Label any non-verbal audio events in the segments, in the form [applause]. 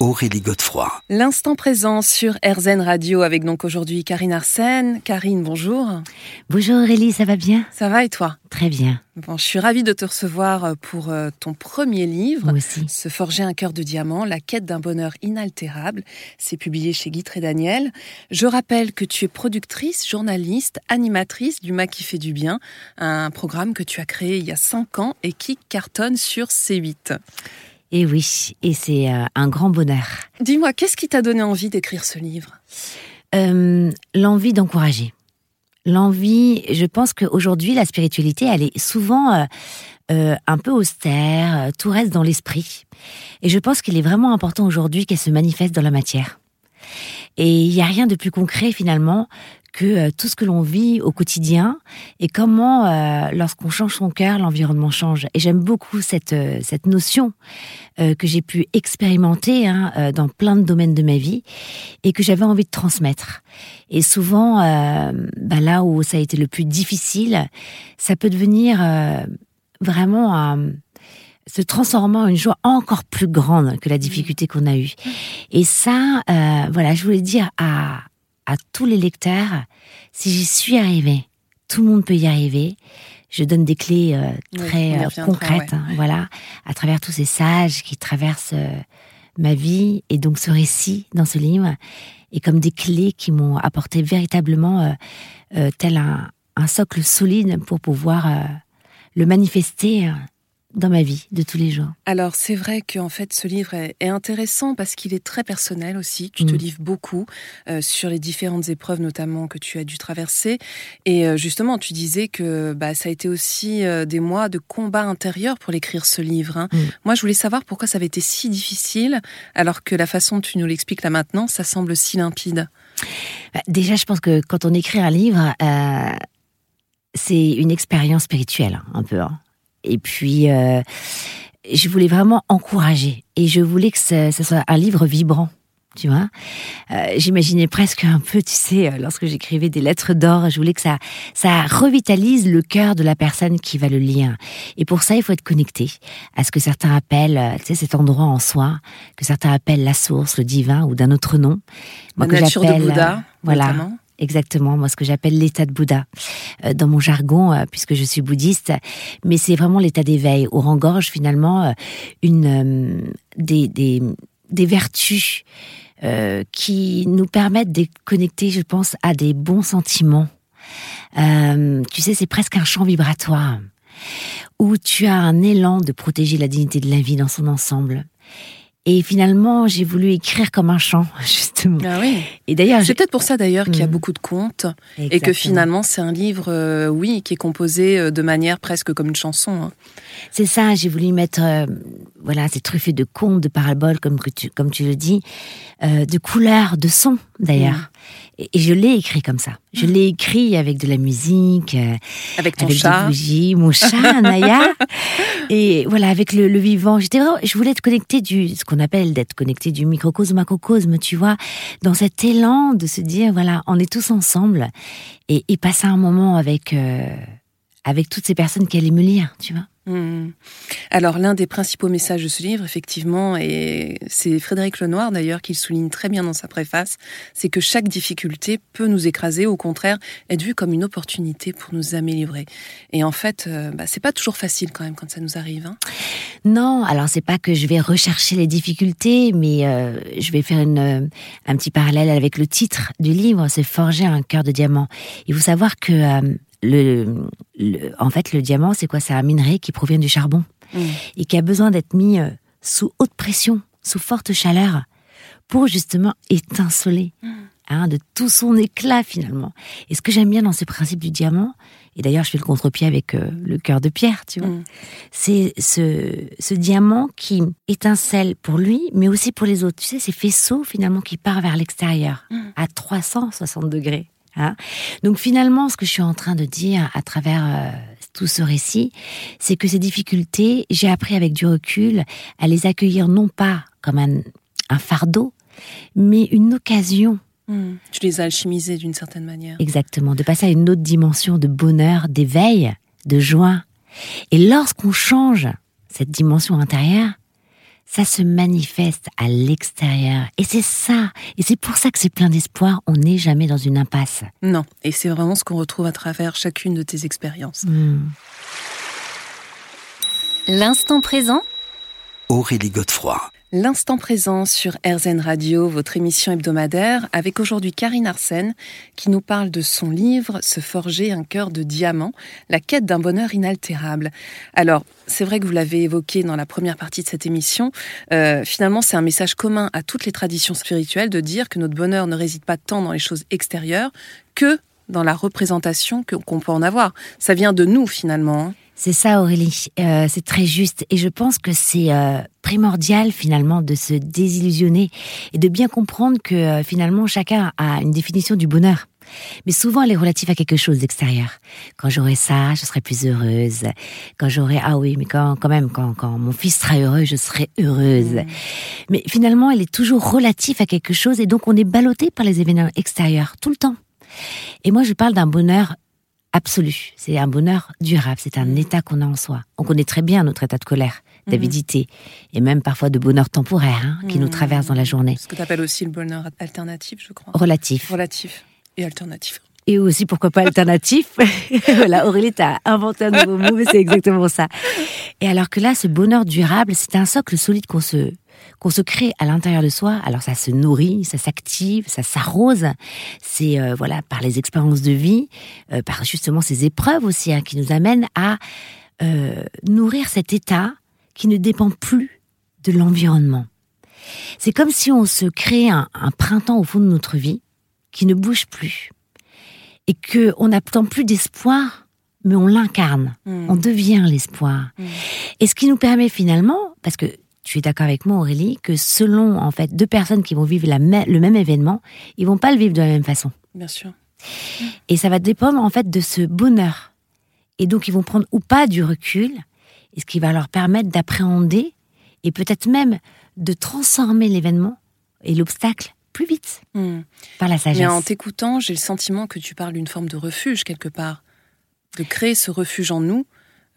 Aurélie Godefroy. L'instant présent sur RZN Radio avec donc aujourd'hui Karine Arsène. Karine, bonjour. Bonjour Aurélie, ça va bien? Ça va et toi? Très bien. Bon, je suis ravie de te recevoir pour euh, ton premier livre, Moi aussi. Se forger un cœur de diamant, la quête d'un bonheur inaltérable. C'est publié chez Guy et Daniel. Je rappelle que tu es productrice, journaliste, animatrice du Mât qui fait du bien, un programme que tu as créé il y a cinq ans et qui cartonne sur C8. Et oui, et c'est euh, un grand bonheur. Dis-moi, qu'est-ce qui t'a donné envie d'écrire ce livre? Euh, L'envie d'encourager. L'envie, je pense qu'aujourd'hui, la spiritualité, elle est souvent euh, euh, un peu austère, tout reste dans l'esprit. Et je pense qu'il est vraiment important aujourd'hui qu'elle se manifeste dans la matière. Et il n'y a rien de plus concret finalement que euh, tout ce que l'on vit au quotidien et comment, euh, lorsqu'on change son cœur, l'environnement change. Et j'aime beaucoup cette, euh, cette notion euh, que j'ai pu expérimenter hein, euh, dans plein de domaines de ma vie et que j'avais envie de transmettre. Et souvent, euh, bah, là où ça a été le plus difficile, ça peut devenir vraiment un se transformant en une joie encore plus grande que la difficulté qu'on a eue. Et ça, euh, voilà, je voulais dire à, à tous les lecteurs, si j'y suis arrivée, tout le monde peut y arriver. Je donne des clés euh, très euh, concrètes, ouais. hein, voilà, à travers tous ces sages qui traversent euh, ma vie et donc ce récit dans ce livre est comme des clés qui m'ont apporté véritablement tel un, un socle solide pour pouvoir le manifester euh, dans ma vie de tous les jours. Alors c'est vrai qu'en fait ce livre est, intéressant parce qu'il est très personnel aussi. Tu te Mm. livres beaucoup euh, sur les différentes épreuves notamment que tu as dû traverser. Et euh, justement tu disais que bah, ça a été aussi euh, des mois de combat intérieur pour l'écrire ce livre. hein. Mm. Moi je voulais savoir pourquoi ça avait été si difficile alors que la façon dont tu nous l'expliques là maintenant ça semble si limpide. Bah, Déjà, je pense que quand on écrit un livre, c'est une expérience spirituelle, un peu. hein. Et puis, euh, je voulais vraiment encourager. Et je voulais que ce, ce soit un livre vibrant. Tu vois, Euh, j'imaginais presque un peu, tu sais, euh, lorsque j'écrivais des lettres d'or, je voulais que ça, ça revitalise le cœur de la personne qui va le lire. Et pour ça, il faut être connecté à ce que certains appellent, tu sais, cet endroit en soi, que certains appellent la source, le divin ou d'un autre nom. La que nature de Bouddha voilà, notamment. Exactement, moi ce que j'appelle l'état de Bouddha euh, dans mon jargon, euh, puisque je suis bouddhiste, mais c'est vraiment l'état d'éveil où rengorge finalement euh, une des, des, vertus qui nous permettent de connecter, je pense, à des bons sentiments. Tu sais, c'est presque un champ vibratoire où tu as un élan de protéger la dignité de la vie dans son ensemble. Et finalement, j'ai voulu écrire comme un chant, [laughs] justement. Ah oui. Et d'ailleurs, C'est peut-être pour ça d'ailleurs qu'il y a Mm. beaucoup de contes et que Exactement. finalement c'est un livre, euh, oui, qui est composé euh, de manière presque comme une chanson. hein. C'est ça, j'ai voulu mettre, euh, voilà, c'est truffé de contes, de paraboles, comme, que tu, comme tu le dis, euh, de couleurs, de sons d'ailleurs. Et, et je l'ai écrit comme ça. Je l'ai écrit avec de la musique, euh, Avec ton avec des chat. bougies, mon chat, [laughs] Naya. et voilà, avec le, le vivant. J'étais vraiment, je voulais être connectée du, ce qu'on appelle d'être connecté du microcosme macrocosme, tu vois, dans cet élan de se dire, voilà, on est tous ensemble et, et passer un moment avec, euh, avec toutes ces personnes qui allaient me lire, tu vois. Hmm. Alors l'un des principaux messages de ce livre, effectivement, et c'est Frédéric Lenoir d'ailleurs qui le souligne très bien dans sa préface, c'est que chaque difficulté peut nous écraser, au contraire, être vue comme une opportunité pour nous améliorer. Et en fait, euh, bah, c'est pas toujours facile quand même quand ça nous arrive. hein. Non, alors c'est pas que je vais rechercher les difficultés, mais euh, je vais faire euh, un petit parallèle avec le titre du livre, c'est Forger un cœur de diamant. Il faut savoir que le, le- en fait, le diamant, c'est quoi? C'est un minerai qui provient du charbon Mm. et qui a besoin d'être mis euh, sous haute pression, sous forte chaleur, pour justement étinceler. Hein, de tout son éclat finalement. Et ce que j'aime bien dans ce principe du diamant, et d'ailleurs je fais le contre-pied avec euh, le cœur de pierre, tu vois, Mm. c'est ce, ce diamant qui étincelle pour lui, mais aussi pour les autres. Tu sais, ces faisceaux finalement qui part vers l'extérieur Mm. à 360 degrés. Hein. Donc finalement, ce que je suis en train de dire à travers euh, tout ce récit, c'est que ces difficultés, j'ai appris avec du recul à les accueillir non pas comme un, un fardeau, mais une occasion Mm. Tu les as alchimisés d'une certaine manière. Exactement, de passer à une autre dimension de bonheur, d'éveil, de joie. Et lorsqu'on change cette dimension intérieure, ça se manifeste à l'extérieur. Et c'est ça, et c'est pour ça que c'est plein d'espoir, on n'est jamais dans une impasse. Non, et c'est vraiment ce qu'on retrouve à travers chacune de tes expériences. Hmm. L'instant présent Aurélie Godefroy. L'instant présent sur RZN Radio, votre émission hebdomadaire, avec aujourd'hui Karine Arsène, qui nous parle de son livre Se forger un cœur de diamant, la quête d'un bonheur inaltérable. Alors, c'est vrai que vous l'avez évoqué dans la première partie de cette émission, euh, finalement c'est un message commun à toutes les traditions spirituelles de dire que notre bonheur ne réside pas tant dans les choses extérieures que dans la représentation qu'on peut en avoir. Ça vient de nous finalement. hein. C'est ça Aurélie, Euh, c'est très juste. Et je pense que c'est euh, primordial finalement de se désillusionner et de bien comprendre que euh, finalement chacun a une définition du bonheur. Mais souvent elle est relative à quelque chose d'extérieur. Quand j'aurai ça, je serai plus heureuse. Quand j'aurai ah oui, mais quand quand même quand quand mon fils sera heureux, je serai heureuse. Mais finalement, elle est toujours relative à quelque chose et donc on est ballotté par les événements extérieurs tout le temps. Et moi, je parle d'un bonheur absolu. C'est un bonheur durable. C'est un état qu'on a en soi. On connaît très bien notre état de colère, d'avidité et même parfois de bonheur temporaire hein, qui nous Mhm. traverse dans la journée. Ce que tu appelles aussi le bonheur alternatif, je crois. Relatif. Relatif et alternatif. Et aussi, pourquoi pas alternatif? [laughs] Voilà, Aurélie, t'as inventé un nouveau mot, mais c'est exactement ça. Et alors que là, ce bonheur durable, c'est un socle solide qu'on se qu'on se crée à l'intérieur de soi. Alors ça se nourrit, ça s'active, ça s'arrose. C'est euh, voilà par les expériences de vie, euh, par justement ces épreuves aussi hein, qui nous amènent à euh, nourrir cet état qui ne dépend plus de l'environnement. C'est comme si on se crée un, un printemps au fond de notre vie qui ne bouge plus et que on n'attend plus d'espoir, mais on l'incarne. Hmm. On devient l'espoir. Mm. Et ce qui nous permet finalement, parce que tu es d'accord avec moi Aurélie, que selon en fait deux personnes qui vont vivre la le même événement, ils vont pas le vivre de la même façon. Bien sûr. Et ça va dépendre en fait de ce bonheur. Et donc ils vont prendre ou pas du recul, et ce qui va leur permettre d'appréhender et peut-être même de transformer l'événement et l'obstacle plus vite Hmm. par la sagesse. Mais en t'écoutant, j'ai le sentiment que tu parles d'une forme de refuge quelque part. De créer ce refuge en nous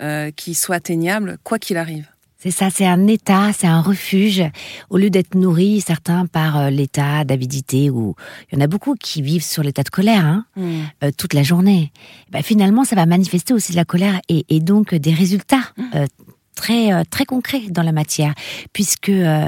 euh, qui soit atteignable quoi qu'il arrive. C'est ça, c'est un état, c'est un refuge. Au lieu d'être nourri, certains par euh, l'état d'avidité, ou il y en a beaucoup qui vivent sur l'état de colère hein, Hmm. euh, toute la journée. Ben, finalement, ça va manifester aussi de la colère et, et donc des résultats euh, très euh, très concrets dans la matière, puisque euh,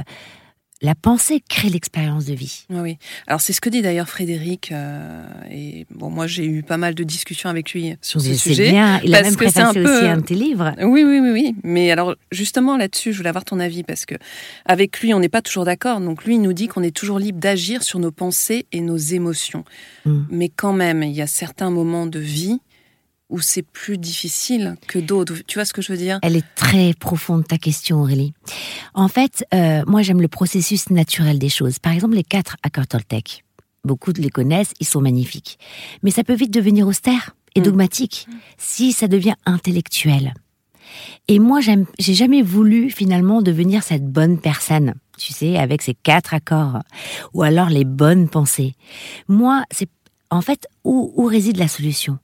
la pensée crée l'expérience de vie. Oui, oui. Alors c'est ce que dit d'ailleurs Frédéric. euh, et bon, moi j'ai eu pas mal de discussions avec lui sur ce sujet. bien, il a même que c'est un préfacé peu- aussi un de tes livres. Oui, oui, oui, oui. Mais alors, justement, là-dessus, je voulais avoir ton avis parce que avec lui, on n'est pas toujours d'accord. Donc, lui, il nous dit qu'on est toujours libre d'agir sur nos pensées et nos émotions. Mm. Mais quand même, il y a certains moments de vie où c'est plus difficile que d'autres. Tu vois ce que je veux dire? Elle est très profonde, ta question, Aurélie. En fait, euh, moi, j'aime le processus naturel des choses. Par exemple, les quatre accords Toltec. Beaucoup les connaissent, ils sont magnifiques. Mais ça peut vite devenir austère et Mm. dogmatique si ça devient intellectuel. Et moi, j'ai jamais voulu finalement devenir cette bonne personne, tu sais, avec ces quatre accords, ou alors les bonnes pensées. Moi, c'est en fait où, où réside la solution?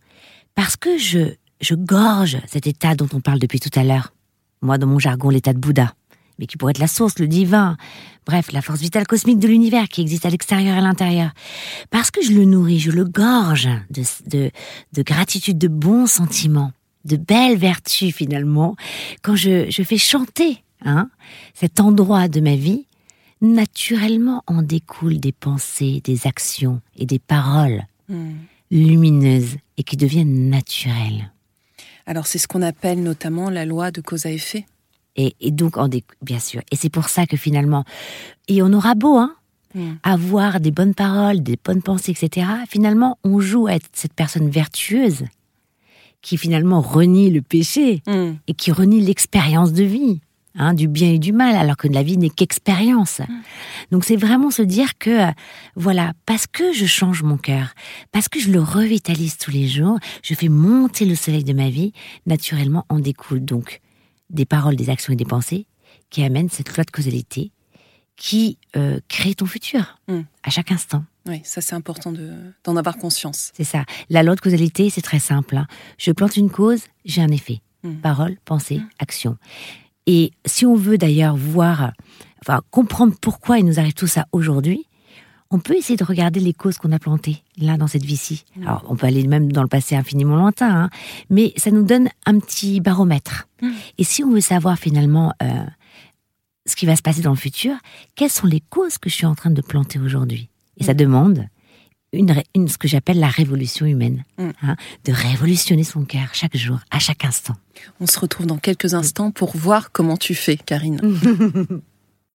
Parce que je, je gorge cet état dont on parle depuis tout à l'heure. Moi, dans mon jargon, l'état de Bouddha, mais qui pourrait être la source, le divin, bref, la force vitale cosmique de l'univers qui existe à l'extérieur et à l'intérieur. Parce que je le nourris, je le gorge de, de, de gratitude, de bons sentiments, de belles vertus finalement, quand je, je fais chanter hein, cet endroit de ma vie, naturellement en découlent des pensées, des actions et des paroles Hmm. Lumineuses et qui deviennent naturelles. Alors, c'est ce qu'on appelle notamment la loi de cause à effet. Et, et donc, en bien sûr. Et c'est pour ça que finalement, et on aura beau, hein, Mm. avoir des bonnes paroles, des bonnes pensées, etc., finalement, on joue à être cette personne vertueuse qui finalement renie le péché Mm. et qui renie l'expérience de vie, hein, du bien et du mal, alors que la vie n'est qu'expérience. Donc c'est vraiment se dire que, euh, voilà, parce que je change mon cœur, parce que je le revitalise tous les jours, je fais monter le soleil de ma vie, naturellement en découle donc des paroles, des actions et des pensées qui amènent cette loi de causalité qui euh, crée ton futur Mm. à chaque instant. Oui, ça c'est important de- d'en avoir conscience. C'est ça. La loi de causalité, c'est très simple. hein. Je plante une cause, j'ai un effet. Mm. Parole, pensée, action. Et si on veut d'ailleurs voir, enfin comprendre pourquoi il nous arrive tout ça aujourd'hui, on peut essayer de regarder les causes qu'on a plantées là dans cette vie-ci. Alors on peut aller même dans le passé infiniment lointain, hein, mais ça nous donne un petit baromètre. Mm. Et si on veut savoir finalement euh, ce qui va se passer dans le futur, quelles sont les causes que je suis en train de planter aujourd'hui? Et ça demande une, ce que j'appelle la révolution humaine, Mm. hein, de révolutionner son cœur chaque jour, à chaque instant. On se retrouve dans quelques instants pour voir comment tu fais, Karine. [laughs]